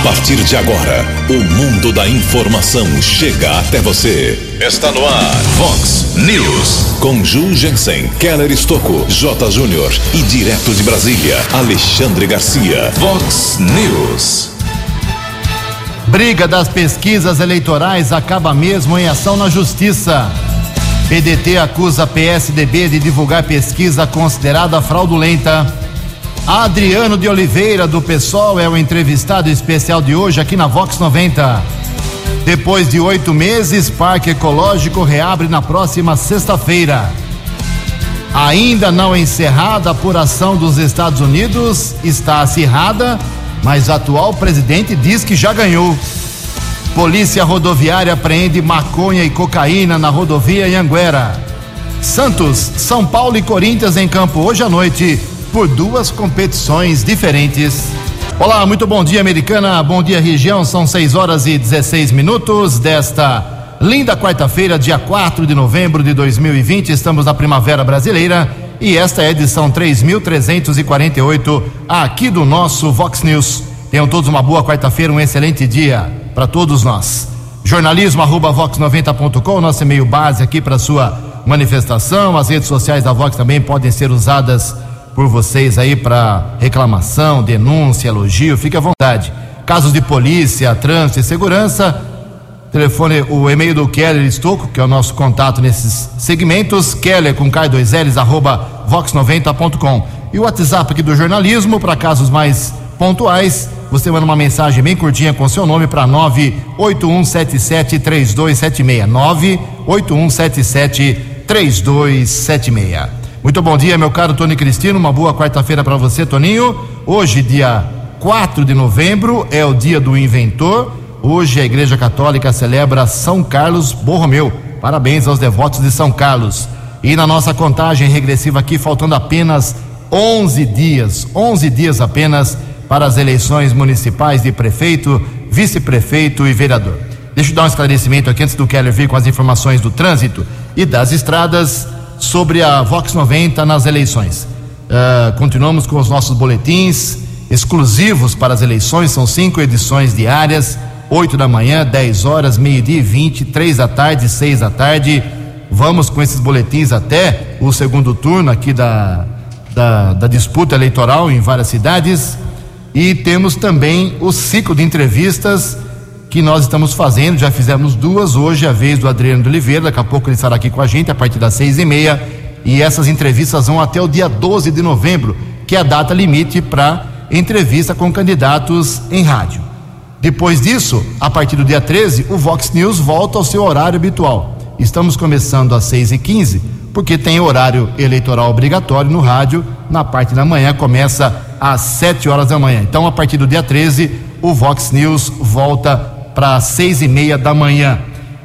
A partir de agora, o mundo da informação chega até você. Está no ar, Fox News. Com Ju Jensen, Keller Estocco, J. Júnior e direto de Brasília, Alexandre Garcia. Fox News. Briga das pesquisas eleitorais acaba mesmo em ação na justiça. PDT acusa PSDB de divulgar pesquisa considerada fraudulenta. Adriano de Oliveira, do PSOL, é o entrevistado especial de hoje aqui na Vox 90. Depois de oito meses, Parque Ecológico reabre na próxima sexta-feira. Ainda não encerrada a apuração dos Estados Unidos, está acirrada, mas atual presidente diz que já ganhou. Polícia Rodoviária apreende maconha e cocaína na rodovia Anguera. Santos, São Paulo e Corinthians em campo hoje à noite por duas competições diferentes. Olá, muito bom dia, americana. Bom dia, região. São 6 horas e 16 minutos desta linda quarta-feira, dia 4 de novembro de 2020. Estamos na Primavera Brasileira e esta é a edição 3348 aqui do nosso Vox News. Tenham todos uma boa quarta-feira, um excelente dia para todos nós. Jornalismo arroba vox90.com, nosso e-mail base aqui para sua manifestação. As redes sociais da Vox também podem ser usadas por vocês aí para reclamação, denúncia, elogio, fique à vontade. Casos de polícia, trânsito e segurança, telefone, o e-mail do Keller Estocco, que é o nosso contato nesses segmentos, keller com k2ls arroba vox90.com. E o WhatsApp aqui do jornalismo, para casos mais pontuais, você manda uma mensagem bem curtinha com seu nome para 981773276. 981773276. Muito bom dia, meu caro Tony Cristino. Uma boa quarta-feira para você, Toninho. Hoje, dia 4 de novembro, é o dia do inventor. Hoje a Igreja Católica celebra São Carlos Borromeu. Parabéns aos devotos de São Carlos. E na nossa contagem regressiva aqui, faltando apenas 11 dias, 11 dias apenas para as eleições municipais de prefeito, vice-prefeito e vereador. Deixa eu dar um esclarecimento aqui antes do Keller vir com as informações do trânsito e das estradas sobre a Vox 90 nas eleições. Uh, continuamos com os nossos boletins exclusivos para as eleições, são cinco edições diárias, 8 da manhã, 10 horas, meio-dia e 20, 3 da tarde, 6 da tarde. Vamos com esses boletins até o segundo turno aqui da, da, da disputa eleitoral em várias cidades. E temos também o ciclo de entrevistas que nós estamos fazendo, já fizemos duas, hoje é a vez do Adriano de Oliveira, daqui a pouco ele estará aqui com a gente a partir das seis e meia, e essas entrevistas vão até o dia 12 de novembro, que é a data limite para entrevista com candidatos em rádio. Depois disso, a partir do dia 13, o Vox News volta ao seu horário habitual. Estamos começando às seis e quinze, porque tem horário eleitoral obrigatório no rádio, na parte da manhã começa às sete horas da manhã. Então, a partir do dia 13, o Vox News volta para seis e meia da manhã.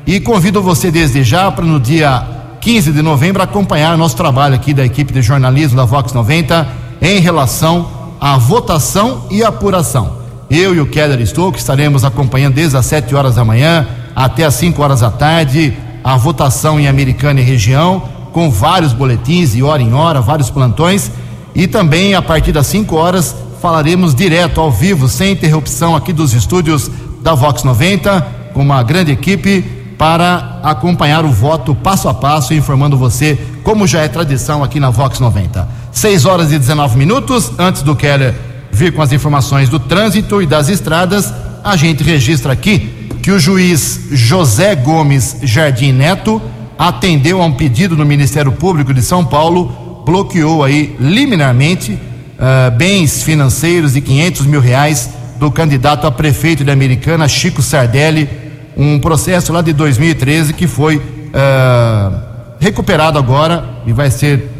E convido você desde já para no dia 15 de novembro acompanhar nosso trabalho aqui da equipe de jornalismo da Vox 90 em relação à votação e apuração. Eu e o Keller Stouck estaremos acompanhando desde as 7 horas da manhã até as 5 horas da tarde a votação em Americana e região, com vários boletins de hora em hora, vários plantões. E também a partir das 5 horas falaremos direto ao vivo, sem interrupção, aqui dos estúdios da Vox 90, com uma grande equipe para acompanhar o voto passo a passo, informando você, como já é tradição aqui na Vox 90. 6 horas e 19 minutos, antes do Keller vir com as informações do trânsito e das estradas, a gente registra aqui que o juiz José Gomes Jardim Neto atendeu a um pedido do Ministério Público de São Paulo, bloqueou aí liminarmente uh, bens financeiros de 500 mil reais do candidato a prefeito de Americana, Chico Sardelli, um processo lá de 2013 que foi uh, recuperado agora e vai ser.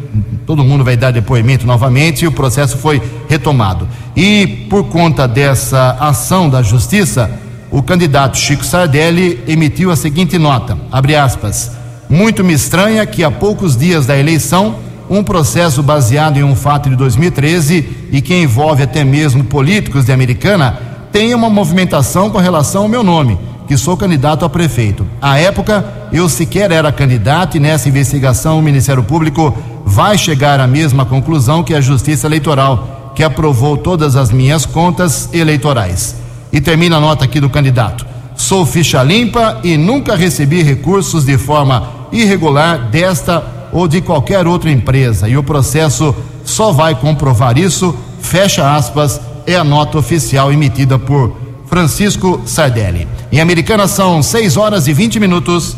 Todo mundo vai dar depoimento novamente e o processo foi retomado. E por conta dessa ação da justiça, o candidato Chico Sardelli emitiu a seguinte nota: abre aspas. Muito me estranha que há poucos dias da eleição um processo baseado em um fato de 2013 e que envolve até mesmo políticos de Americana, tem uma movimentação com relação ao meu nome, que sou candidato a prefeito. À época, eu sequer era candidato e nessa investigação o Ministério Público vai chegar à mesma conclusão que a Justiça Eleitoral, que aprovou todas as minhas contas eleitorais. E termina a nota aqui do candidato. Sou ficha limpa e nunca recebi recursos de forma irregular desta ou de qualquer outra empresa. E o processo só vai comprovar isso. Fecha aspas, é a nota oficial emitida por Francisco Sardelli. Em Americana são 6 horas e 20 minutos.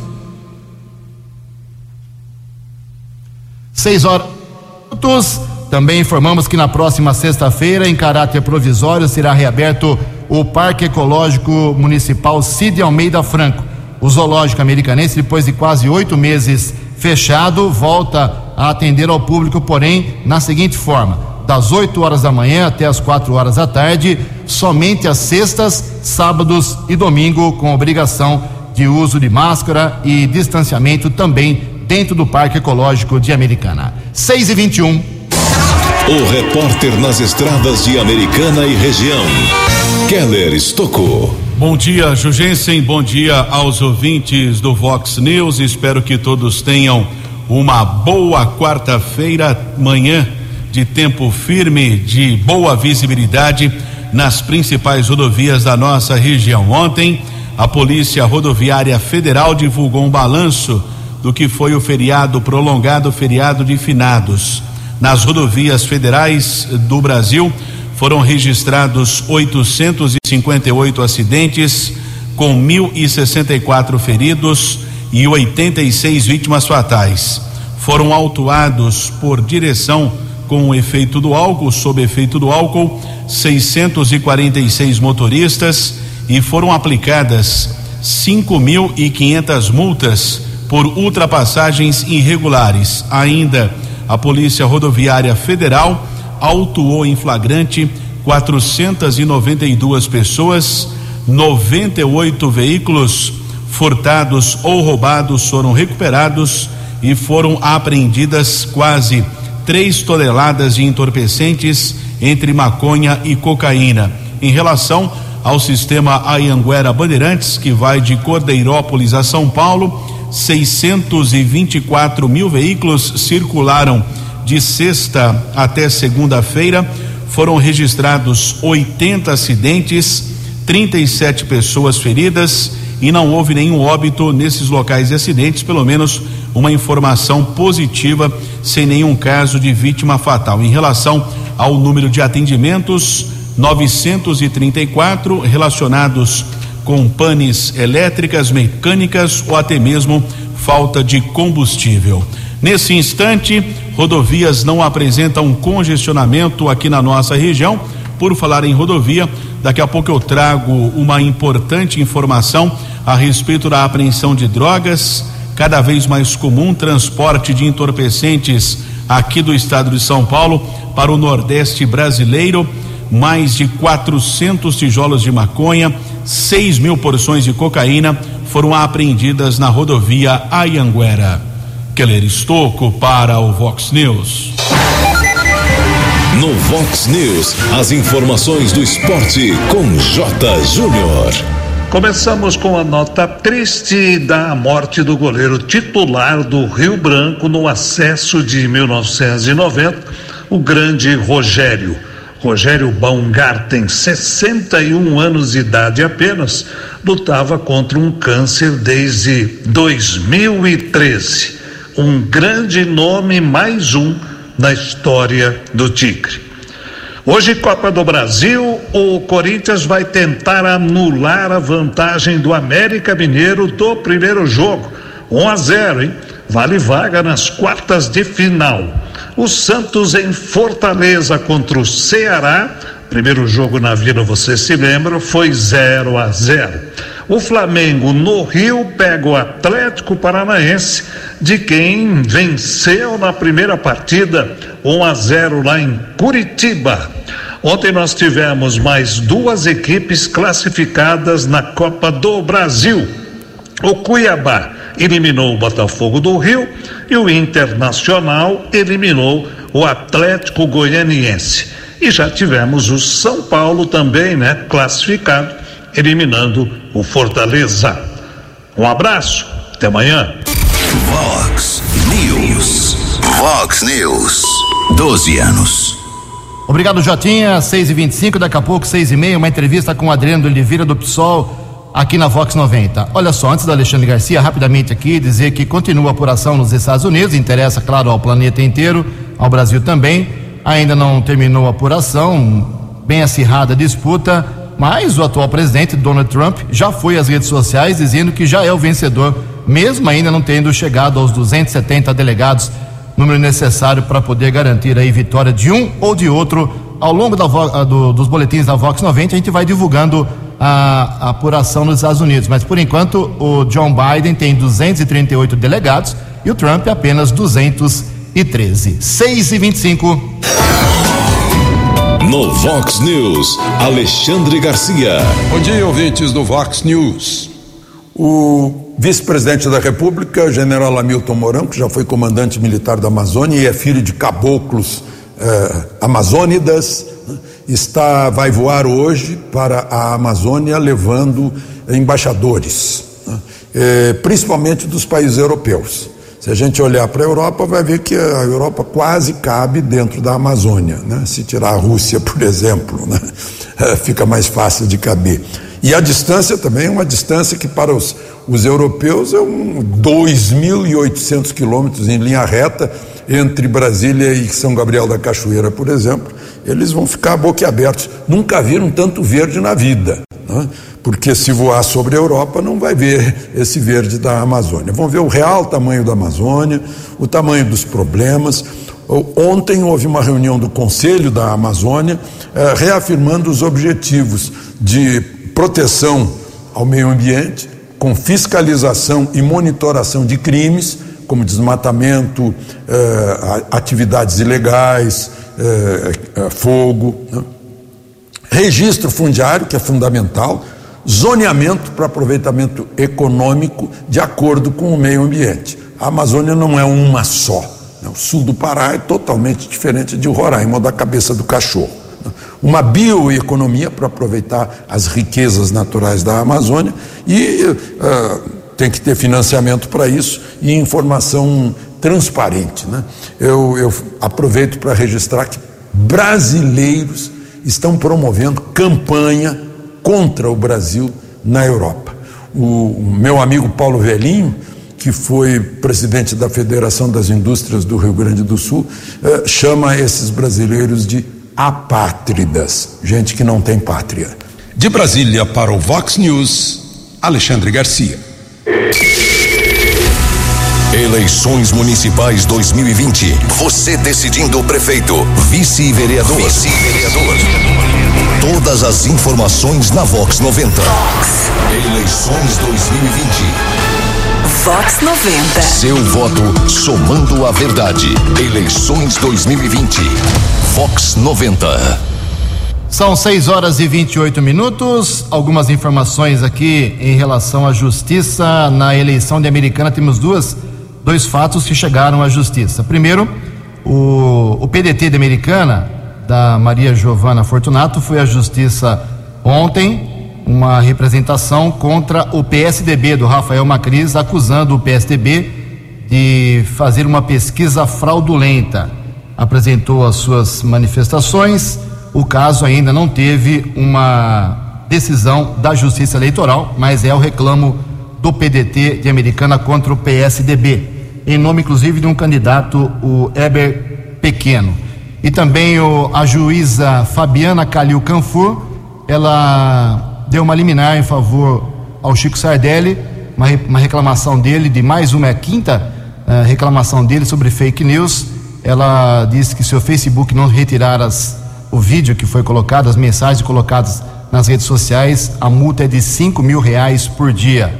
6 horas. Também informamos que na próxima sexta-feira, em caráter provisório, será reaberto o Parque Ecológico Municipal Cid Almeida Franco. O zoológico americanense, depois de quase oito meses fechado, volta a atender ao público, porém, na seguinte forma: das 8 horas da manhã até as 4 horas da tarde, somente às sextas, sábados e domingo, com obrigação de uso de máscara e distanciamento também dentro do Parque Ecológico de Americana. 6 e 21. O repórter nas estradas de Americana e região, Keller Estocou. Bom dia, Jugensen. Bom dia aos ouvintes do Vox News. Espero que todos tenham uma boa quarta-feira, manhã de tempo firme, de boa visibilidade nas principais rodovias da nossa região. Ontem, a Polícia Rodoviária Federal divulgou um balanço do que foi o feriado prolongado, feriado de finados. Nas rodovias federais do Brasil, foram registrados 858 acidentes, com 1.064 feridos e 86 vítimas fatais. Foram autuados por direção com efeito do álcool, sob efeito do álcool, 646 motoristas e foram aplicadas 5.500 multas por ultrapassagens irregulares. Ainda a Polícia Rodoviária Federal autuou em flagrante 492 pessoas, 98 veículos furtados ou roubados foram recuperados e foram apreendidas quase 3 toneladas de entorpecentes entre maconha e cocaína. Em relação ao sistema Ayanguera Bandeirantes, que vai de Cordeirópolis a São Paulo, 624 mil veículos circularam de sexta até segunda-feira foram registrados 80 acidentes, 37 pessoas feridas e não houve nenhum óbito nesses locais de acidentes, pelo menos uma informação positiva, sem nenhum caso de vítima fatal. Em relação ao número de atendimentos, 934 relacionados com panes elétricas, mecânicas ou até mesmo falta de combustível. Nesse instante, rodovias não apresentam congestionamento aqui na nossa região. Por falar em rodovia, daqui a pouco eu trago uma importante informação a respeito da apreensão de drogas. Cada vez mais comum transporte de entorpecentes aqui do estado de São Paulo para o Nordeste brasileiro. Mais de 400 tijolos de maconha, 6 mil porções de cocaína foram apreendidas na rodovia Ayanguera. Keller Estocco para o Vox News. No Vox News, as informações do esporte com J. Júnior. Começamos com a nota triste da morte do goleiro titular do Rio Branco no acesso de 1990, o grande Rogério. Rogério Baumgarten, 61 anos de idade apenas, lutava contra um câncer desde 2013 um grande nome, mais um na história do Tigre. Hoje, Copa do Brasil, o Corinthians vai tentar anular a vantagem do América Mineiro do primeiro jogo. 1 a 0, hein? Vale vaga nas quartas de final. O Santos em Fortaleza contra o Ceará. Primeiro jogo na Vila, você se lembra, foi 0 a 0. O Flamengo no Rio pega o Atlético Paranaense, de quem venceu na primeira partida 1 a 0 lá em Curitiba. Ontem nós tivemos mais duas equipes classificadas na Copa do Brasil. O Cuiabá eliminou o Botafogo do Rio e o Internacional eliminou o Atlético Goianiense. E já tivemos o São Paulo também, né, classificado eliminando o Fortaleza. Um abraço, até amanhã. Vox News. Vox News. 12 anos. Obrigado, Jotinha. 6 e 25 daqui a pouco, 6 e meia, uma entrevista com o Adriano Oliveira do PSOL aqui na Vox 90. Olha só, antes do Alexandre Garcia, rapidamente aqui, dizer que continua a apuração nos Estados Unidos, interessa, claro, ao planeta inteiro, ao Brasil também. Ainda não terminou a apuração, bem acirrada disputa, mas o atual presidente, Donald Trump, já foi às redes sociais dizendo que já é o vencedor, mesmo ainda não tendo chegado aos 270 delegados número necessário para poder garantir aí vitória de um ou de outro. Ao longo da, do, dos boletins da Vox 90, a gente vai divulgando a, a, apuração nos Estados Unidos. Mas por enquanto, o John Biden tem 238 delegados e o Trump apenas 213. 6 e 25. No Vox News, Alexandre Garcia. Bom dia, ouvintes do Vox News. O vice-presidente da República, general Hamilton Mourão, que já foi comandante militar da Amazônia e é filho de caboclos eh, amazônidas, está, vai voar hoje para a Amazônia levando embaixadores, né, eh, principalmente dos países europeus. Se a gente olhar para a Europa, vai ver que a Europa quase cabe dentro da Amazônia. Né? Se tirar a Rússia, por exemplo, né? fica mais fácil de caber. E a distância também é uma distância que para os, os europeus é um 2.800 quilômetros em linha reta entre Brasília e São Gabriel da Cachoeira, por exemplo. Eles vão ficar boquiabertos. Nunca viram tanto verde na vida. Né? Porque se voar sobre a Europa não vai ver esse verde da Amazônia. Vão ver o real tamanho da Amazônia, o tamanho dos problemas. Ontem houve uma reunião do Conselho da Amazônia eh, reafirmando os objetivos de proteção ao meio ambiente, com fiscalização e monitoração de crimes, como desmatamento, eh, atividades ilegais, eh, eh, fogo, né? registro fundiário, que é fundamental, zoneamento para aproveitamento econômico de acordo com o meio ambiente. A Amazônia não é uma só. Né? O sul do Pará é totalmente diferente de Roraima ou da cabeça do cachorro uma bioeconomia para aproveitar as riquezas naturais da Amazônia e uh, tem que ter financiamento para isso e informação transparente. Né? Eu, eu aproveito para registrar que brasileiros estão promovendo campanha contra o Brasil na Europa. O, meu amigo Paulo Velhinho, que foi presidente da Federação das Indústrias do Rio Grande do Sul, uh, chama esses brasileiros de apátridas, gente que não tem pátria. De Brasília para o Vox News, Alexandre Garcia. Eleições Municipais 2020. Você decidindo o prefeito, vice-vereador. Vice-vereador. Todas as informações na Vox 90. Vox. Eleições 2020. Vox 90. Seu voto somando a verdade. Eleições 2020. Vox 90. São 6 horas e 28 minutos. Algumas informações aqui em relação à justiça. Na eleição de Americana, temos duas, dois fatos que chegaram à justiça. Primeiro, o, o PDT de Americana, da Maria Giovana Fortunato, foi à justiça ontem. Uma representação contra o PSDB do Rafael Macris, acusando o PSDB de fazer uma pesquisa fraudulenta apresentou as suas manifestações. O caso ainda não teve uma decisão da Justiça Eleitoral, mas é o reclamo do PDT de Americana contra o PSDB, em nome inclusive de um candidato, o Eber Pequeno. E também o, a juíza Fabiana Calil Canfur, ela deu uma liminar em favor ao Chico Sardelli, uma, uma reclamação dele, de mais uma, é quinta uh, reclamação dele sobre fake news ela disse que se o Facebook não retirar as, o vídeo que foi colocado, as mensagens colocadas nas redes sociais, a multa é de 5 mil reais por dia.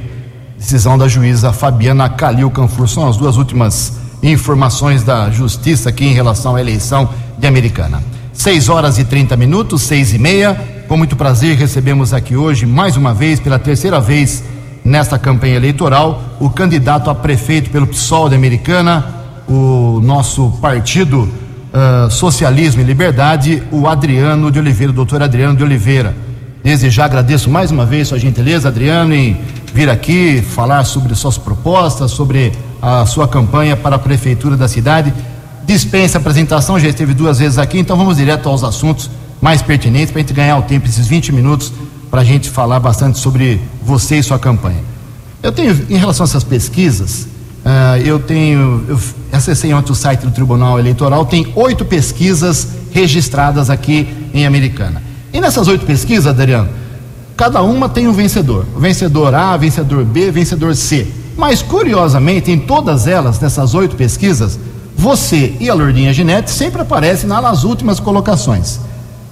Decisão da juíza Fabiana Calil Canfur. São as duas últimas informações da justiça aqui em relação à eleição de Americana. 6 horas e 30 minutos, seis e meia. Com muito prazer, recebemos aqui hoje, mais uma vez, pela terceira vez nesta campanha eleitoral, o candidato a prefeito pelo PSOL de Americana, o nosso partido uh, Socialismo e Liberdade, o Adriano de Oliveira, o doutor Adriano de Oliveira. Desde já agradeço mais uma vez sua gentileza, Adriano, em vir aqui falar sobre suas propostas, sobre a sua campanha para a prefeitura da cidade. Dispensa apresentação, já esteve duas vezes aqui, então vamos direto aos assuntos mais pertinentes para a gente ganhar o tempo, esses 20 minutos, para a gente falar bastante sobre você e sua campanha. Eu tenho, em relação a essas pesquisas, uh, eu tenho, eu acessei ontem o site do Tribunal Eleitoral, tem oito pesquisas registradas aqui em Americana. E nessas oito pesquisas, Adriano, cada uma tem um vencedor. Vencedor A, vencedor B, vencedor C. Mas, curiosamente, em todas elas, nessas oito pesquisas, você e a Lourdinha Ginete sempre aparecem nas últimas colocações.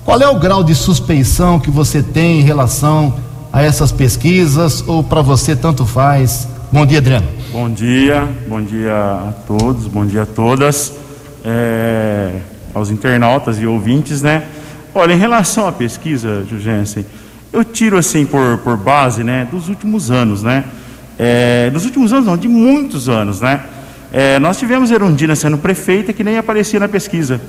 Qual é o grau de suspeição que você tem em relação a essas pesquisas ou para você tanto faz? Bom dia, Adriano. Bom dia, bom dia a todos, bom dia a todas, é, aos internautas e ouvintes, né? Olha, em relação à pesquisa, Jugensen, eu tiro assim por, por base, né, dos últimos anos, né? É, dos últimos anos não, de muitos anos, né? É, nós tivemos Erundina sendo prefeita que nem aparecia na pesquisa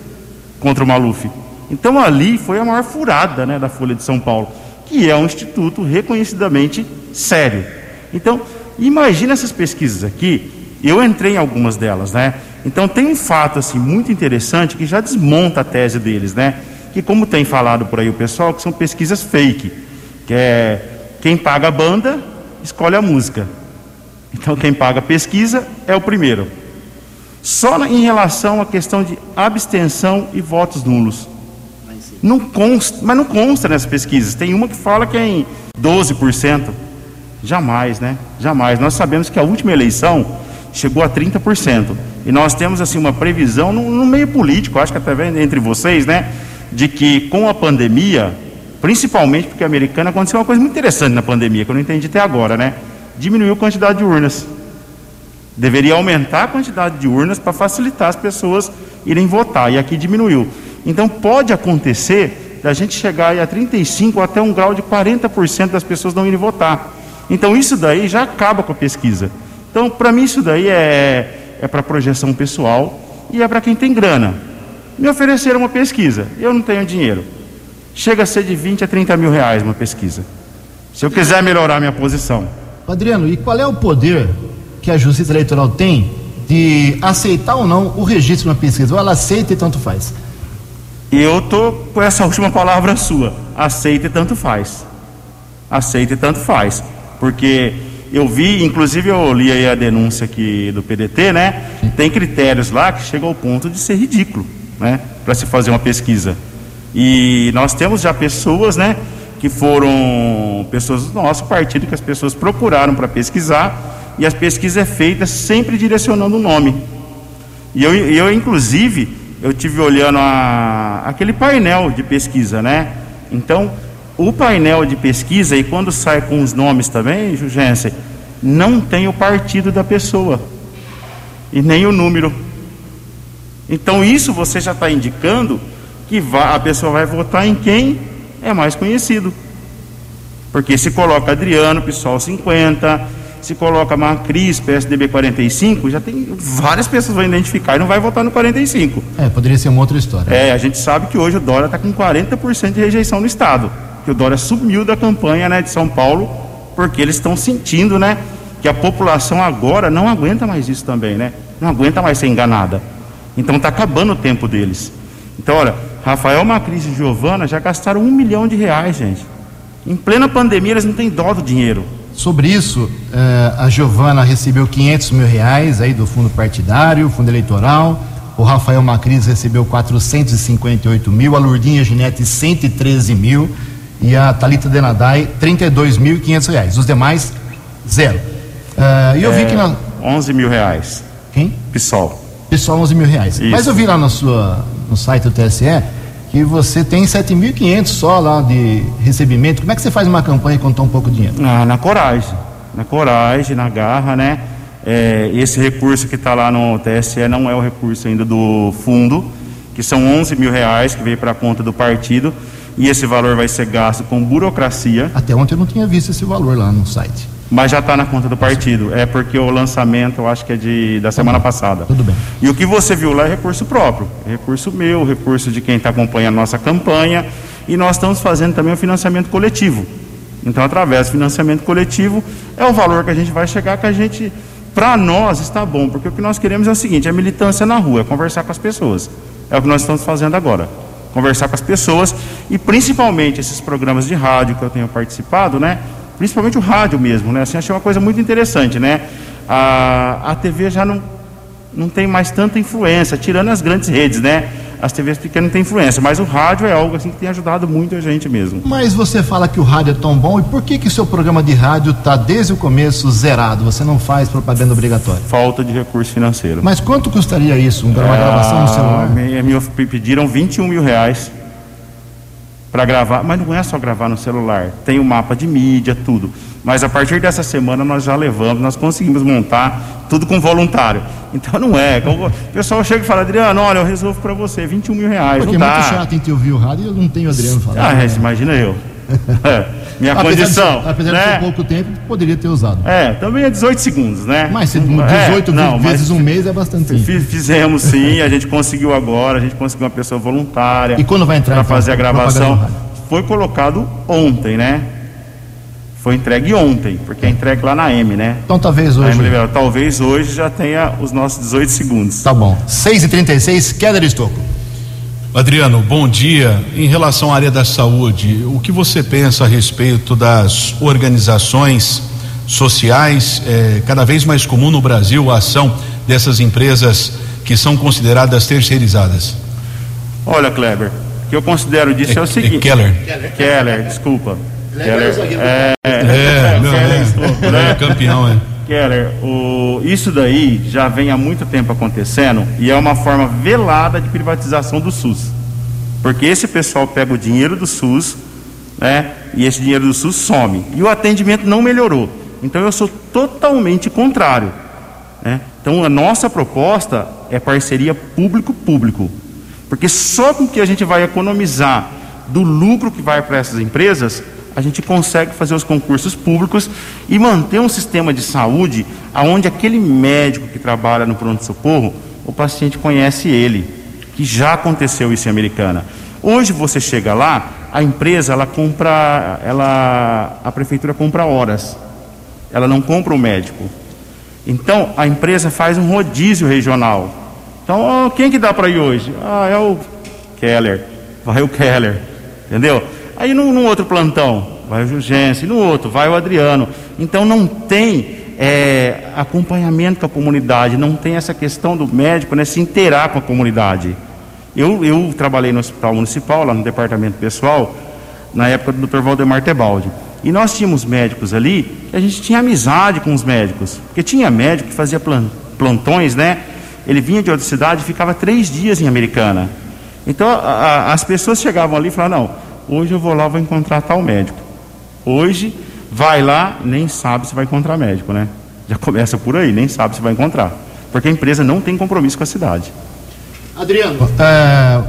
contra o Maluf. Então ali foi a maior furada né, da Folha de São Paulo, que é um instituto reconhecidamente sério. Então, imagina essas pesquisas aqui, eu entrei em algumas delas, né? Então tem um fato assim muito interessante que já desmonta a tese deles, né? Que como tem falado por aí o pessoal, que são pesquisas fake, que é quem paga a banda escolhe a música. Então quem paga a pesquisa é o primeiro. Só em relação à questão de abstenção e votos nulos. Não consta, mas não consta nessas pesquisas. Tem uma que fala que é em 12%. Jamais, né? Jamais. Nós sabemos que a última eleição chegou a 30%. E nós temos assim uma previsão no, no meio político, acho que até entre vocês, né? De que com a pandemia, principalmente porque a americana aconteceu uma coisa muito interessante na pandemia, que eu não entendi até agora, né? Diminuiu a quantidade de urnas. Deveria aumentar a quantidade de urnas para facilitar as pessoas irem votar. E aqui diminuiu. Então pode acontecer da gente chegar a 35 até um grau de 40% das pessoas não irem votar. Então isso daí já acaba com a pesquisa. Então, para mim, isso daí é, é para projeção pessoal e é para quem tem grana. Me ofereceram uma pesquisa, eu não tenho dinheiro. Chega a ser de 20 a 30 mil reais uma pesquisa. Se eu quiser melhorar minha posição. Adriano, e qual é o poder que a Justiça Eleitoral tem de aceitar ou não o registro de uma pesquisa? Ou ela aceita e tanto faz? Eu tô com essa última palavra sua. Aceita e tanto faz. Aceita e tanto faz. Porque eu vi, inclusive eu li aí a denúncia aqui do PDT, né? Tem critérios lá que chegam ao ponto de ser ridículo, né? Para se fazer uma pesquisa. E nós temos já pessoas, né? Que foram pessoas do nosso partido que as pessoas procuraram para pesquisar e as pesquisas é feita sempre direcionando o nome. E eu, eu inclusive, eu tive olhando a, aquele painel de pesquisa, né? Então, o painel de pesquisa, e quando sai com os nomes também, Jugensen, não tem o partido da pessoa e nem o número. Então, isso você já está indicando que a pessoa vai votar em quem é mais conhecido. Porque se coloca Adriano, PSOL 50, se coloca Macris, PSDB 45, já tem várias pessoas vão identificar e não vai votar no 45. É, poderia ser uma outra história. É, a gente sabe que hoje o Dória está com 40% de rejeição no Estado. Que o Dória sumiu da campanha né, de São Paulo, porque eles estão sentindo né, que a população agora não aguenta mais isso também, né? Não aguenta mais ser enganada. Então está acabando o tempo deles. Então, olha, Rafael Macris e Giovana já gastaram um milhão de reais, gente. Em plena pandemia, eles não têm dó do dinheiro. Sobre isso, eh, a Giovana recebeu 500 mil reais aí do fundo partidário, fundo eleitoral. O Rafael Macris recebeu 458 mil, a Lourdinha Ginete 113 mil e a Talita Denadai 32.500 reais. Os demais zero. Eh, e eu é, vi que na 11 mil reais. Quem? PSOL. PSOL 11 mil reais. Isso. Mas eu vi lá na sua no site do TSE que você tem 7.500 só lá de recebimento. Como é que você faz uma campanha com tão pouco dinheiro? Ah, na coragem, na coragem, na garra, né? É, esse recurso que está lá no TSE não é o recurso ainda do fundo, que são 11 mil reais que veio para a conta do partido e esse valor vai ser gasto com burocracia. Até ontem eu não tinha visto esse valor lá no site. Mas já está na conta do partido. É porque o lançamento, eu acho que é de, da semana passada. Tudo bem. E o que você viu lá é recurso próprio. Recurso meu, recurso de quem está acompanhando a nossa campanha. E nós estamos fazendo também o financiamento coletivo. Então, através do financiamento coletivo, é o valor que a gente vai chegar, que a gente para nós está bom, porque o que nós queremos é o seguinte: é militância na rua, é conversar com as pessoas. É o que nós estamos fazendo agora. Conversar com as pessoas e principalmente esses programas de rádio que eu tenho participado, né? Principalmente o rádio mesmo, né? Assim, achei uma coisa muito interessante, né? A, a TV já não, não tem mais tanta influência, tirando as grandes redes, né? as TVs pequenas não têm influência, mas o rádio é algo assim que tem ajudado muito a gente mesmo. Mas você fala que o rádio é tão bom, e por que que o seu programa de rádio está desde o começo zerado? Você não faz propaganda obrigatória? Falta de recurso financeiro. Mas quanto custaria isso, uma ah, gravação no celular? Me, me pediram 21 mil reais para gravar, mas não é só gravar no celular, tem o um mapa de mídia, tudo. Mas a partir dessa semana nós já levamos, nós conseguimos montar tudo com voluntário. Então não é. O pessoal chega e fala, Adriano, olha, eu resolvo para você, 21 mil reais. Porque não é muito chato em te ouvir o rádio e eu não tenho o Adriano falando. Ah, é, imagina eu. É, minha apesar condição. De, apesar né? de pouco tempo, poderia ter usado. É, também é 18 segundos, né? Mas 18 é, não, vezes um mês é bastante tempo. Fizemos sim, a gente conseguiu agora, a gente conseguiu uma pessoa voluntária. E quando vai entrar para fazer a gravação? Foi colocado ontem, né? Foi entregue ontem, porque é entregue lá na M, né? Então talvez hoje. talvez hoje já tenha os nossos 18 segundos. Tá bom. 6h36, Keller Estocco. Adriano, bom dia. Em relação à área da saúde, o que você pensa a respeito das organizações sociais? É cada vez mais comum no Brasil a ação dessas empresas que são consideradas terceirizadas. Olha, Kleber, o que eu considero disso é, é o seguinte. É Keller. Keller. Keller, desculpa. Keller, é, é, é, meu, Keller, né? é, campeão, é. Keller, o, isso daí já vem há muito tempo acontecendo e é uma forma velada de privatização do SUS. Porque esse pessoal pega o dinheiro do SUS, né, e esse dinheiro do SUS some. E o atendimento não melhorou. Então eu sou totalmente contrário. Né? Então a nossa proposta é parceria público-público. Porque só com que a gente vai economizar do lucro que vai para essas empresas, a gente consegue fazer os concursos públicos e manter um sistema de saúde onde aquele médico que trabalha no pronto-socorro, o paciente conhece ele, que já aconteceu isso em Americana. Hoje você chega lá, a empresa ela compra, ela, a prefeitura compra horas, ela não compra o médico. Então a empresa faz um rodízio regional. Então quem que dá para ir hoje? Ah, é o Keller, vai o Keller, entendeu? Aí num, num outro plantão, vai o Jurgense, no outro, vai o Adriano. Então não tem é, acompanhamento com a comunidade, não tem essa questão do médico né, se inteirar com a comunidade. Eu, eu trabalhei no hospital municipal, lá no departamento pessoal, na época do Dr. Valdemar Tebaldi. E nós tínhamos médicos ali, que a gente tinha amizade com os médicos. Porque tinha médico que fazia plantões, né? Ele vinha de outra cidade e ficava três dias em Americana. Então a, a, as pessoas chegavam ali e falavam, não, Hoje eu vou lá, vou encontrar tal médico. Hoje, vai lá, nem sabe se vai encontrar médico, né? Já começa por aí, nem sabe se vai encontrar. Porque a empresa não tem compromisso com a cidade. Adriano, é,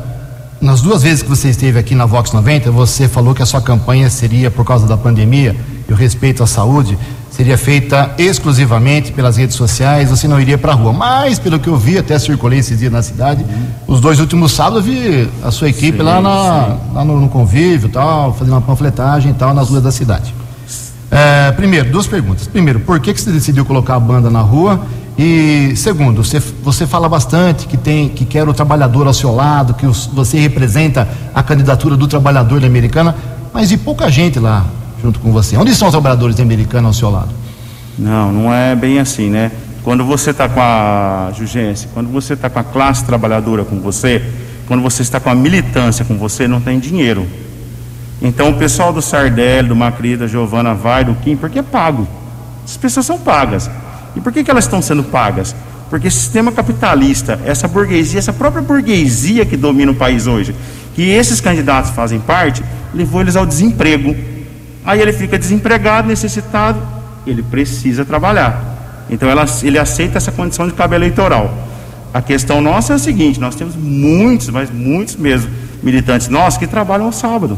nas duas vezes que você esteve aqui na Vox 90, você falou que a sua campanha seria por causa da pandemia e o respeito à saúde seria feita exclusivamente pelas redes sociais, você não iria para a rua. Mas, pelo que eu vi, até circulei esses dias na cidade, uhum. os dois últimos sábados eu vi a sua equipe sim, lá, na, lá no, no, convívio, tal, fazendo uma panfletagem e tal nas ruas da cidade. É, primeiro, duas perguntas. Primeiro, por que, que você decidiu colocar a banda na rua? E segundo, você, você fala bastante que tem que quer o trabalhador ao seu lado, que os, você representa a candidatura do trabalhador da americana, mas e pouca gente lá junto com você. Onde estão os trabalhadores americanos ao seu lado? Não, não é bem assim, né? Quando você está com a Jugência, quando você está com a classe trabalhadora com você, quando você está com a militância com você, não tem dinheiro. Então o pessoal do Sardelli, do Macri, da Giovana Vai, do Kim, porque é pago. As pessoas são pagas. E por que, que elas estão sendo pagas? Porque o sistema capitalista, essa burguesia, essa própria burguesia que domina o país hoje, que esses candidatos fazem parte, levou eles ao desemprego, Aí ele fica desempregado, necessitado, ele precisa trabalhar. Então ela, ele aceita essa condição de cabo eleitoral. A questão nossa é a seguinte: nós temos muitos, mas muitos mesmo, militantes nossos que trabalham ao sábado.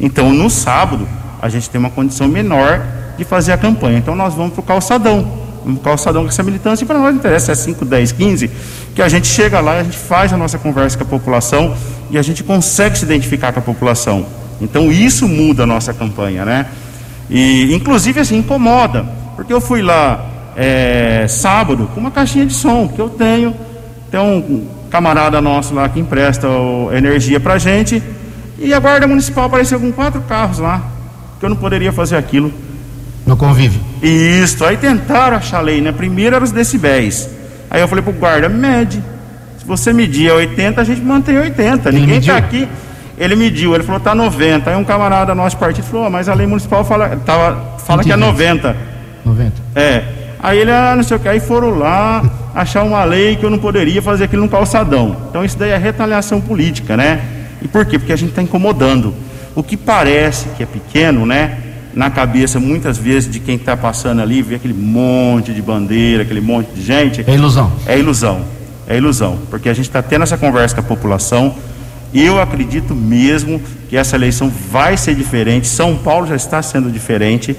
Então no sábado a gente tem uma condição menor de fazer a campanha. Então nós vamos para o calçadão. Vamos para o calçadão com essa militância, e para nós interessa, é 5, 10, 15, que a gente chega lá, a gente faz a nossa conversa com a população e a gente consegue se identificar com a população. Então isso muda a nossa campanha, né? E inclusive assim incomoda, porque eu fui lá é, sábado com uma caixinha de som que eu tenho. Tem um camarada nosso lá que empresta o, energia pra gente. E a Guarda Municipal apareceu com quatro carros lá, que eu não poderia fazer aquilo. No convívio. Isso, aí tentaram achar lei, né? Primeiro eram os decibéis. Aí eu falei pro guarda, mede. Se você medir a 80, a gente mantém 80. Ele Ninguém mediu? tá aqui. Ele mediu, ele falou, tá 90. Aí um camarada nosso partido falou, "Ah, mas a lei municipal fala, tava, fala que é Entendi. 90. 90. É. Aí ele, ah, não sei o que, aí foram lá achar uma lei que eu não poderia fazer aquilo no calçadão. Então isso daí é retaliação política, né? E por quê? Porque a gente está incomodando. O que parece que é pequeno, né? Na cabeça, muitas vezes, de quem está passando ali, vê aquele monte de bandeira, aquele monte de gente. É ilusão. É ilusão. É ilusão. Porque a gente está tendo essa conversa com a população. Eu acredito mesmo que essa eleição vai ser diferente. São Paulo já está sendo diferente.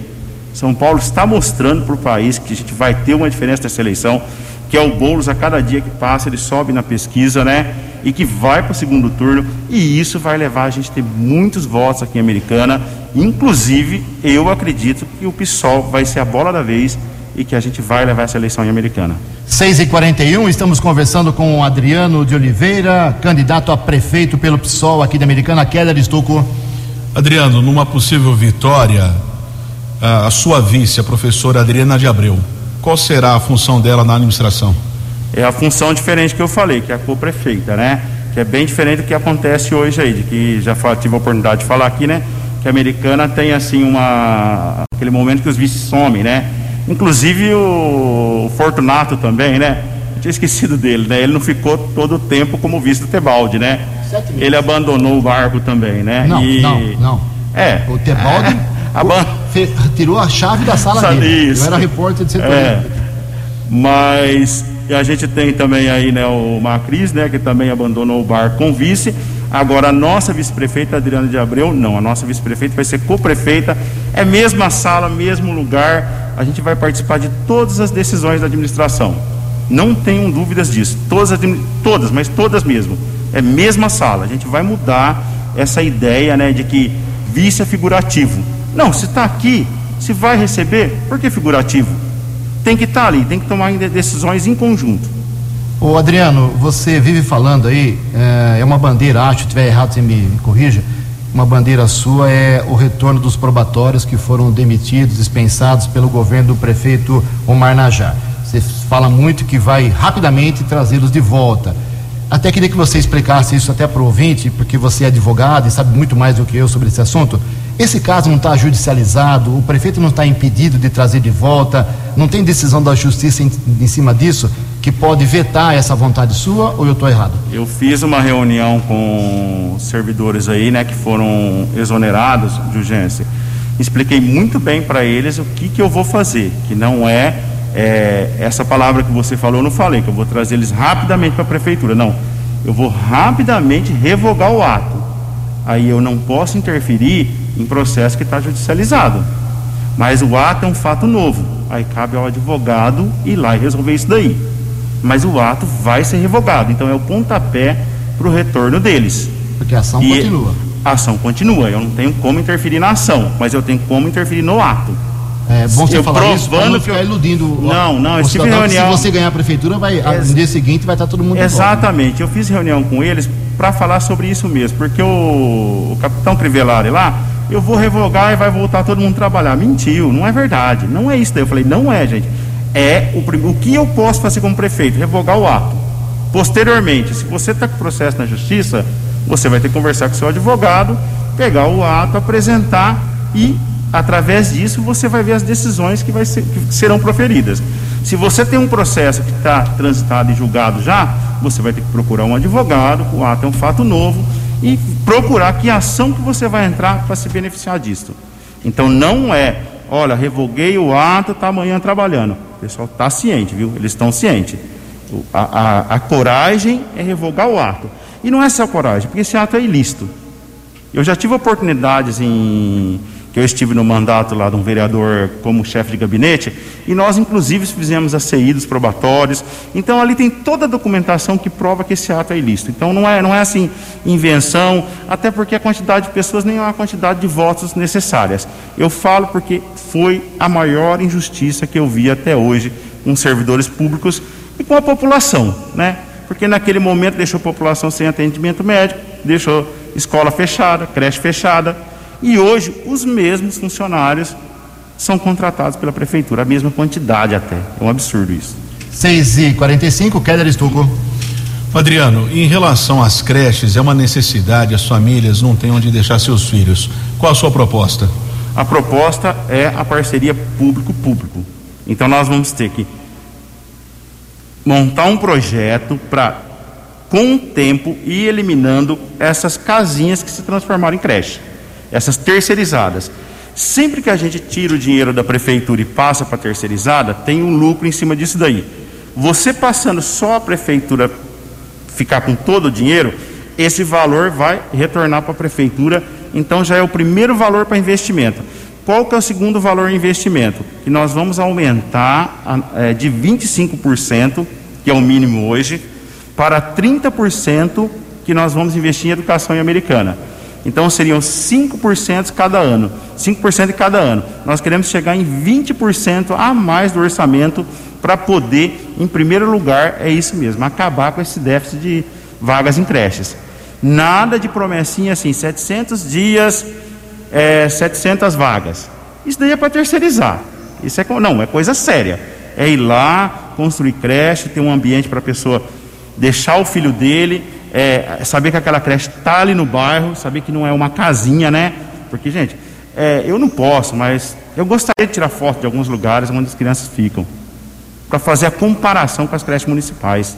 São Paulo está mostrando para o país que a gente vai ter uma diferença nessa eleição, que é o Boulos a cada dia que passa, ele sobe na pesquisa, né? E que vai para o segundo turno, e isso vai levar a gente a ter muitos votos aqui em Americana. Inclusive, eu acredito que o PSOL vai ser a bola da vez e que a gente vai levar essa eleição em Americana. 6 e 41 estamos conversando com o Adriano de Oliveira, candidato a prefeito pelo PSOL aqui da Americana. Keller Estuco. Adriano, numa possível vitória, a, sua vice, a professora Adriana de Abreu, qual será a função dela na administração? é a função diferente que eu falei, que é a co-prefeita, né? Que é bem diferente do que acontece hoje aí, de que já tive a oportunidade de falar aqui, né? Que a americana tem assim uma aquele momento que os vices somem, né? Inclusive o, Fortunato também, né? Eu tinha esquecido dele, né? Ele não ficou todo o tempo como vice do Tebaldi, né? Ele abandonou o barco também, né? Não, E- não, não. É. O Tebaldi tirou a chave da sala Sabe dele. isso. Eu era repórter de setor. É. Mas a gente tem também aí né, o Macris, né, que também abandonou o bar com vice. Agora a nossa vice-prefeita Adriana de Abreu, não, a nossa vice-prefeita vai ser co-prefeita, é mesma sala, mesmo lugar. A gente vai participar de todas as decisões da administração. Não tenham dúvidas disso. Todas, todas, mas todas mesmo. É mesma sala. A gente vai mudar essa ideia, né, de que vice é figurativo. Não, se está aqui, se vai receber, por que figurativo? Tem que estar ali, tem que tomar de- decisões em conjunto. Ô Adriano, você vive falando aí, é, é uma bandeira, acho, se estiver errado você me, me corrija, uma bandeira sua é o retorno dos probatórios que foram demitidos, dispensados pelo governo do prefeito Omar Najar. Você fala muito que vai rapidamente trazê-los de volta. Até queria que você explicasse isso até para o ouvinte, porque você é advogado e sabe muito mais do que eu sobre esse assunto. Esse caso não está judicializado, o prefeito não está impedido de trazer de volta, não tem decisão da justiça em, em cima disso que pode vetar essa vontade sua ou eu estou errado? Eu fiz uma reunião com servidores aí, né, que foram exonerados de urgência. Expliquei muito bem para eles o que, que eu vou fazer, que não é, é, essa palavra que você falou, eu não falei, que eu vou trazer eles rapidamente para a prefeitura. Não, eu vou rapidamente revogar o ato. Aí eu não posso interferir em processo que está judicializado. Mas o ato é um fato novo. Aí cabe ao advogado ir lá e resolver isso daí. Mas o ato vai ser revogado. Então é o pontapé para o retorno deles. Porque a ação E continua. A ação continua. Eu não tenho como interferir na ação, mas eu tenho como interferir no ato. É bom você eu falar isso para provando não que ficar iludindo Não, não, eu tive que reunião- Se você ganhar a prefeitura, vai, Ex- no dia seguinte vai estar todo mundo de volta. Exatamente. Eu fiz reunião com eles para falar sobre isso mesmo, porque o, o capitão Crivellari lá, eu vou revogar e vai voltar todo mundo trabalhar. Mentiu, não é verdade. Não é isso daí. Eu falei, não é, gente. É o, o que eu posso fazer como prefeito? Revogar o ato. Posteriormente, se você está com processo na justiça, você vai ter que conversar com seu advogado, pegar o ato, apresentar e, através disso, você vai ver as decisões que, ser- que serão proferidas. Se você tem um processo que está transitado e julgado já, você vai ter que procurar um advogado, o ato é um fato novo, e procurar que ação que você vai entrar para se beneficiar disso. Então não é, olha, revoguei o ato, está amanhã trabalhando. O pessoal está ciente, viu? Eles estão cientes. A, a- a coragem é revogar o ato. E não é só coragem, porque esse ato é ilícito. Eu já tive oportunidades em que eu estive no mandato lá de um vereador como chefe de gabinete, e nós inclusive fizemos a CI dos probatórios. Então ali tem toda a documentação que prova que esse ato é ilícito. Então não é, não é assim invenção, até porque a quantidade de pessoas nem é a quantidade de votos necessárias. Eu falo porque foi a maior injustiça que eu vi até hoje com servidores públicos e com a população, né? Porque naquele momento deixou a população sem atendimento médico, deixou escola fechada, creche fechada, e hoje os mesmos funcionários são contratados pela prefeitura, a mesma quantidade até. É um absurdo isso. 6 e 45 Keller Estuco. Adriano, em relação às creches, é uma necessidade, as famílias não têm onde deixar seus filhos. Qual a sua proposta? A proposta é a parceria público-público. Então nós vamos ter que montar um projeto para, com o tempo, ir eliminando essas casinhas que se transformaram em creche, essas terceirizadas. Sempre que a gente tira o dinheiro da prefeitura e passa para terceirizada, tem um lucro em cima disso daí. Você passando só a prefeitura ficar com todo o dinheiro, esse valor vai retornar para a prefeitura, então já é o primeiro valor para investimento. Qual que é o segundo valor investimento? Que nós vamos aumentar é, de 25%, que é o mínimo hoje, para 30% que nós vamos investir em educação em americana. Então seriam 5% cada ano. 5% de cada ano. Nós queremos chegar em 20% a mais do orçamento para poder, em primeiro lugar, é isso mesmo, acabar com esse déficit de vagas em creches. Nada de promessinha assim, 700 dias, é, 700 vagas. Isso daí é para terceirizar. Isso é não, é coisa séria. É ir lá, construir creche, ter um ambiente para a pessoa deixar o filho dele, é, saber que aquela creche está ali no bairro, saber que não é uma casinha, né? Porque, gente, é, eu não posso, mas eu gostaria de tirar foto de alguns lugares onde as crianças ficam, para fazer a comparação com as creches municipais.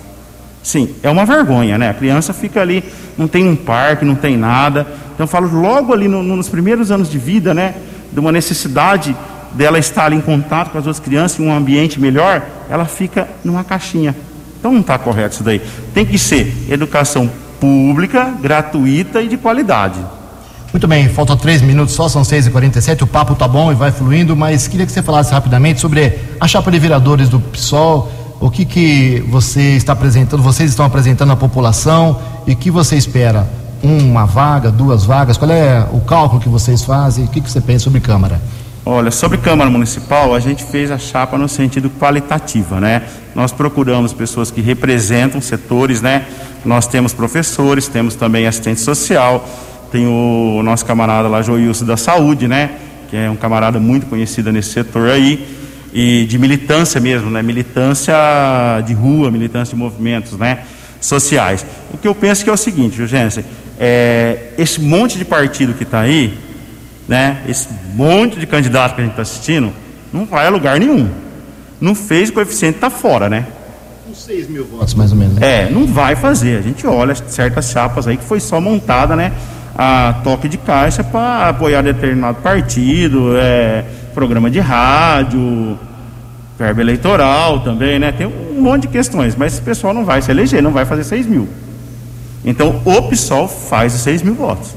Sim, é uma vergonha, né? A criança fica ali, não tem um parque, não tem nada. Então eu falo logo ali no, nos primeiros anos de vida, né? De uma necessidade dela estar ali em contato com as outras crianças em um ambiente melhor, ela fica numa caixinha. Então não está correto isso daí. Tem que ser educação pública, gratuita e de qualidade. Muito bem, faltam três minutos só, são 6h47, o papo tá bom e vai fluindo, mas queria que você falasse rapidamente sobre a chapa de vereadores do PSOL, o que, que você está apresentando, vocês estão apresentando à população e o que você espera? Uma vaga, duas vagas, qual é o cálculo que vocês fazem, o que, que você pensa sobre Câmara? Olha, sobre Câmara Municipal, a gente fez a chapa no sentido qualitativo, né? Nós procuramos pessoas que representam setores, né? Nós temos professores, temos também assistente social, tem o nosso camarada lá, Joilson da Saúde, né? Que é um camarada muito conhecido nesse setor aí, e de militância mesmo, né? Militância de rua, militância de movimentos, né? Sociais. O que eu penso que é o seguinte, Jurgência, é, esse monte de partido que está aí, né? Esse monte de candidato que a gente está assistindo, não vai a lugar nenhum. Não fez, o coeficiente está fora, né? Uns 6 mil votos, mais ou menos. Né? É, não vai fazer. A gente olha certas chapas aí que foi só montada, né? A toque de caixa para apoiar determinado partido, é, programa de rádio, verba eleitoral também, né? Tem um monte de questões, mas esse pessoal não vai se eleger, não vai fazer 6 mil. Então o PSOL faz os 6 mil votos.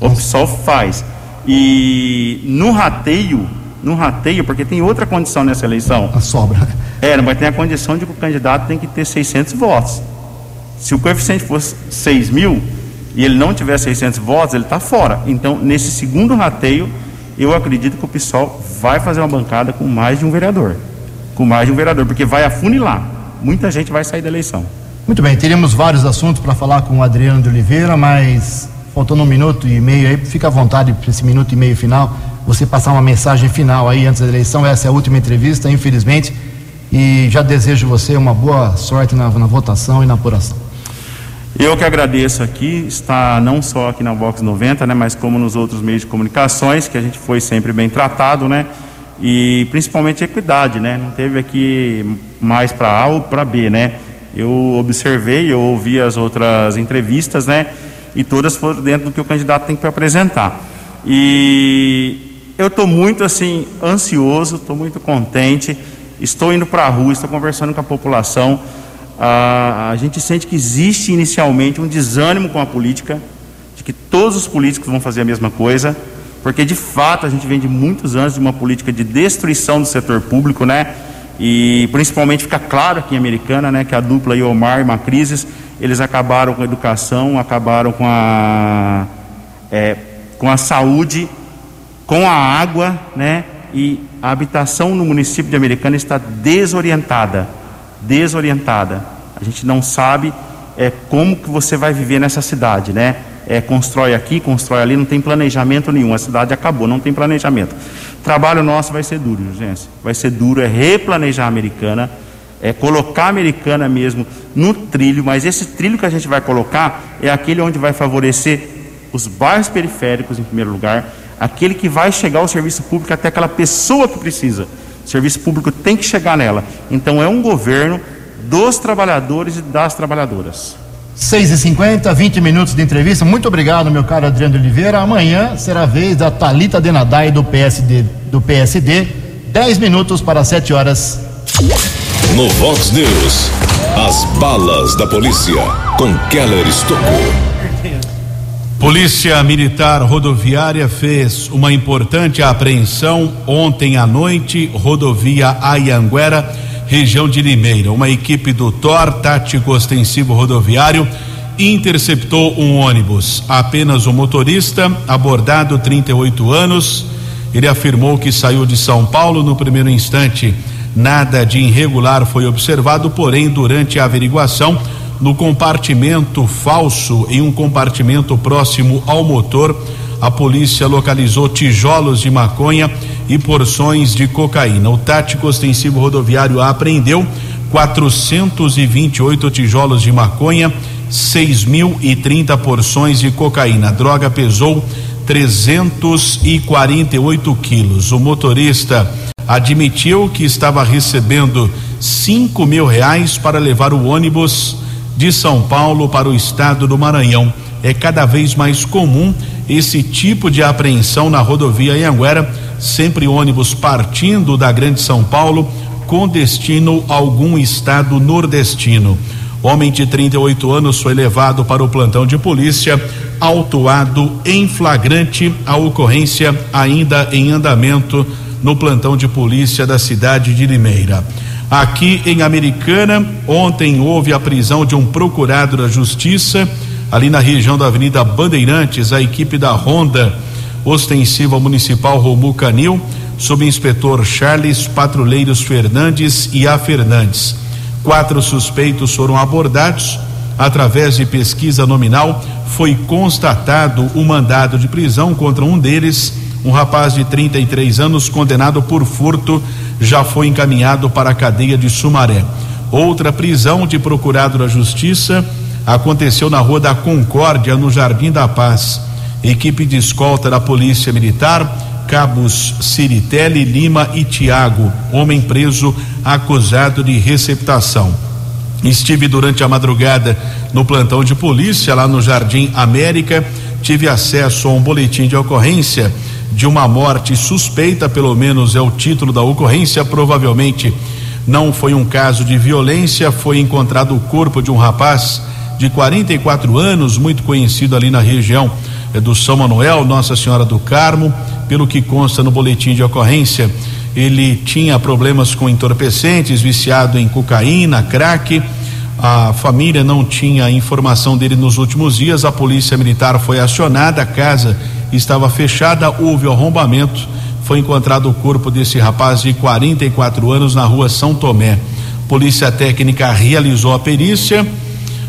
O PSOL faz. E no rateio, no rateio, porque tem outra condição nessa eleição. A sobra. É, mas tem a condição de que o candidato tem que ter 600 votos. Se o coeficiente fosse 6 mil e ele não tiver 600 votos, ele está fora. Então, nesse segundo rateio, eu acredito que o PSOL vai fazer uma bancada com mais de um vereador. Com mais de um vereador, porque vai afunilar. Muita gente vai sair da eleição. Muito bem, teríamos vários assuntos para falar com o Adriano de Oliveira, mas faltando um minuto e meio aí, fica à vontade para esse minuto e meio final, você passar uma mensagem final aí antes da eleição. Essa é a última entrevista, infelizmente, e já desejo você uma boa sorte na, na votação e na apuração. Eu que agradeço aqui, está não só aqui na Vox 90, né, mas como nos outros meios de comunicações, que a gente foi sempre bem tratado, né, e principalmente equidade, né, não teve aqui mais para A ou para B, né, eu observei, eu ouvi as outras entrevistas, né, e todas foram dentro do que o candidato tem que apresentar. E eu estou muito assim ansioso, estou muito contente, estou indo para a rua, estou conversando com a população. Ah, a gente sente que existe inicialmente um desânimo com a política, de que todos os políticos vão fazer a mesma coisa, porque de fato a gente vem de muitos anos de uma política de destruição do setor público, né? E principalmente fica claro aqui em Americana, né, que a dupla Iomar e Macrises eles acabaram com a educação, acabaram com a, é, com a saúde, com a água, né? E a habitação no município de Americana está desorientada, desorientada. A gente não sabe é, como que você vai viver nessa cidade, né? É, constrói aqui, constrói ali, não tem planejamento nenhum. A cidade acabou, não tem planejamento. Trabalho nosso vai ser duro, gente. Vai ser duro, é replanejar a americana, é colocar a americana mesmo no trilho, mas esse trilho que a gente vai colocar é aquele onde vai favorecer os bairros periféricos, em primeiro lugar, aquele que vai chegar ao serviço público até aquela pessoa que precisa. O serviço público tem que chegar nela. Então é um governo dos trabalhadores e das trabalhadoras. 6 e 50 20 minutos de entrevista. Muito obrigado, meu caro Adriano Oliveira. Amanhã será a vez da Talita Denadai do PSD, do PSD. 10 minutos para 7 horas. No Vox News, as balas da polícia com Keller Estocou. Polícia Militar Rodoviária fez uma importante apreensão ontem à noite, rodovia Ayanguera, região de Limeira. Uma equipe do TOR, Tático Ostensivo Rodoviário, interceptou um ônibus. Apenas o motorista, abordado 38 anos, ele afirmou que saiu de São Paulo no primeiro instante. Nada de irregular foi observado, porém, durante a averiguação, no compartimento falso, em um compartimento próximo ao motor, a polícia localizou tijolos de maconha e porções de cocaína. O tático ostensivo rodoviário apreendeu 428 tijolos de maconha, 6.030 porções de cocaína. A droga pesou 348 quilos. O motorista admitiu que estava recebendo cinco mil reais para levar o ônibus de São Paulo para o estado do Maranhão. É cada vez mais comum esse tipo de apreensão na rodovia Anhanguera, sempre ônibus partindo da Grande São Paulo com destino a algum estado nordestino. Homem de 38 anos foi levado para o plantão de polícia, autuado em flagrante, a ocorrência ainda em andamento no plantão de polícia da cidade de Limeira. Aqui em Americana, ontem houve a prisão de um procurado da Justiça, ali na região da Avenida Bandeirantes, a equipe da Ronda Ostensiva Municipal Romu Canil, sob inspetor Charles Patrulheiros Fernandes e A Fernandes. Quatro suspeitos foram abordados. Através de pesquisa nominal, foi constatado o mandado de prisão contra um deles um rapaz de 33 anos condenado por furto já foi encaminhado para a cadeia de Sumaré. Outra prisão de procurado da Justiça aconteceu na Rua da Concórdia, no Jardim da Paz. Equipe de escolta da Polícia Militar, cabos Ciritelli, Lima e Tiago, homem preso acusado de receptação. Estive durante a madrugada no plantão de polícia lá no Jardim América, tive acesso a um boletim de ocorrência de uma morte suspeita, pelo menos é o título da ocorrência, provavelmente não foi um caso de violência, foi encontrado o corpo de um rapaz de 44 anos, muito conhecido ali na região é, do São Manuel, Nossa Senhora do Carmo, pelo que consta no boletim de ocorrência, ele tinha problemas com entorpecentes, viciado em cocaína, crack. A família não tinha informação dele nos últimos dias. A polícia militar foi acionada, a casa estava fechada, houve arrombamento. Foi encontrado o corpo desse rapaz de 44 anos na rua São Tomé. Polícia técnica realizou a perícia.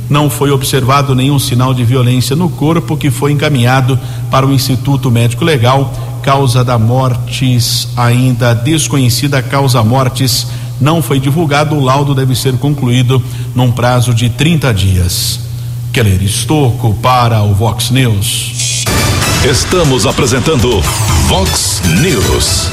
Não foi observado nenhum sinal de violência no corpo, que foi encaminhado para o Instituto Médico Legal. Causa da mortes ainda desconhecida, causa mortes não foi divulgado. O laudo deve ser concluído num prazo de 30 dias. Keller Estocco para o Vox News. Estamos apresentando Vox News.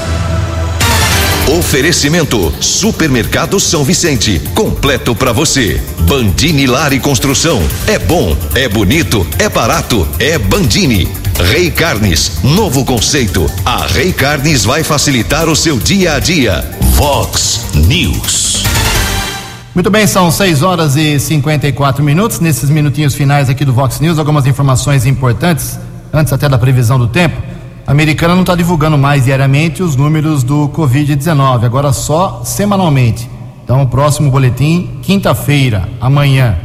Oferecimento Supermercado São Vicente, completo para você. Bandini Lar e Construção, é bom, é bonito, é barato, é Bandini. Rei Carnes, novo conceito. A Rei Carnes vai facilitar o seu dia a dia. Vox News. Muito bem, são 6 horas e 54 minutos. Nesses minutinhos finais aqui do Vox News, algumas informações importantes antes até da previsão do tempo, a americana não está divulgando mais diariamente os números do Covid-19, agora só semanalmente. Então, o próximo boletim, quinta-feira, amanhã.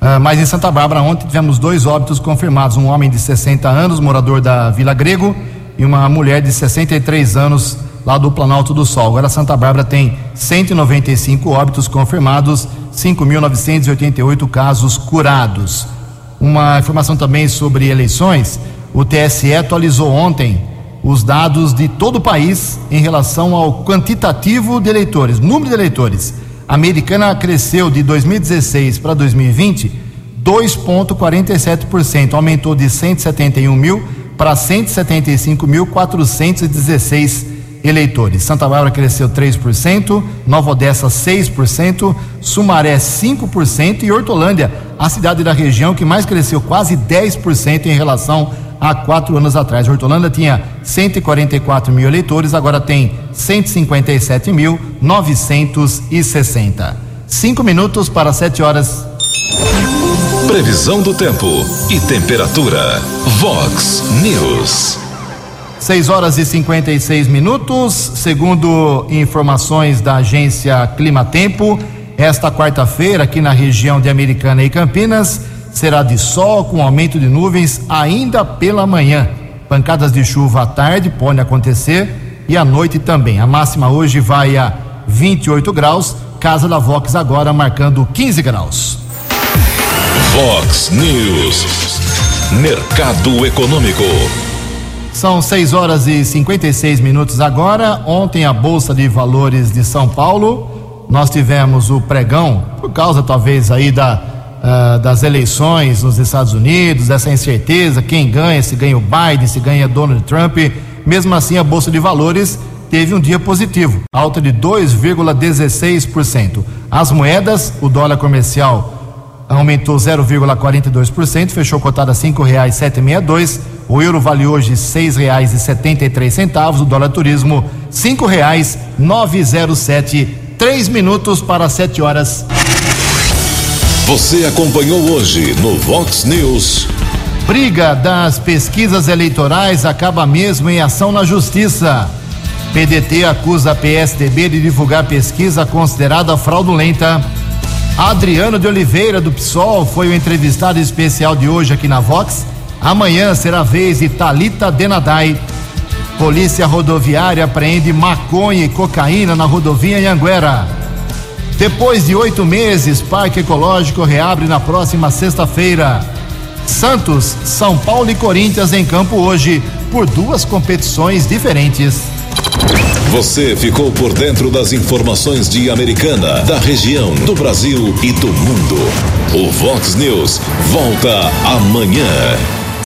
Uh, mas em Santa Bárbara, ontem tivemos dois óbitos confirmados: um homem de 60 anos, morador da Vila Grego, e uma mulher de 63 anos, lá do Planalto do Sol. Agora Santa Bárbara tem 195 óbitos confirmados, 5.988 casos curados. Uma informação também sobre eleições: o TSE atualizou ontem os dados de todo o país em relação ao quantitativo de eleitores, número de eleitores. A americana cresceu de 2016 para 2020 2,47%, aumentou de 171 mil para 175.416 eleitores. Santa Bárbara cresceu 3%, Nova Odessa 6%, Sumaré 5% e Hortolândia, a cidade da região que mais cresceu quase 10% em relação a quatro anos atrás. Hortolândia tinha 144 mil eleitores, agora tem 157.960. Cinco minutos para sete horas. Previsão do tempo e temperatura. Vox News. 6 horas e 56 minutos. Segundo informações da agência Clima Tempo, esta quarta-feira, aqui na região de Americana e Campinas, será de sol com aumento de nuvens ainda pela manhã. Pancadas de chuva à tarde podem acontecer e à noite também. A máxima hoje vai a 28 graus. Casa da Vox agora marcando 15 graus. Vox News. Mercado Econômico. São 6 horas e 56 minutos agora. Ontem a Bolsa de Valores de São Paulo, nós tivemos o pregão, por causa talvez aí da, uh, das eleições nos Estados Unidos, essa incerteza, quem ganha, se ganha o Biden, se ganha Donald Trump. Mesmo assim, a Bolsa de Valores teve um dia positivo, alta de 2,16%. As moedas, o dólar comercial aumentou 0,42%, fechou cotada a meia dois. O euro vale hoje seis reais e setenta e três centavos. O dólar turismo cinco reais nove zero sete. Três minutos para sete horas. Você acompanhou hoje no Vox News. Briga das pesquisas eleitorais acaba mesmo em ação na justiça. PDT acusa a PSDB de divulgar pesquisa considerada fraudulenta. Adriano de Oliveira, do PSOL, foi o entrevistado especial de hoje aqui na Vox. Amanhã será a vez de Talita Denadai. Polícia Rodoviária apreende maconha e cocaína na rodovia Anhanguera. Depois de oito meses, Parque Ecológico reabre na próxima sexta-feira. Santos, São Paulo e Corinthians em campo hoje, por duas competições diferentes. Você ficou por dentro das informações de Americana, da região, do Brasil e do mundo. O Vox News volta amanhã.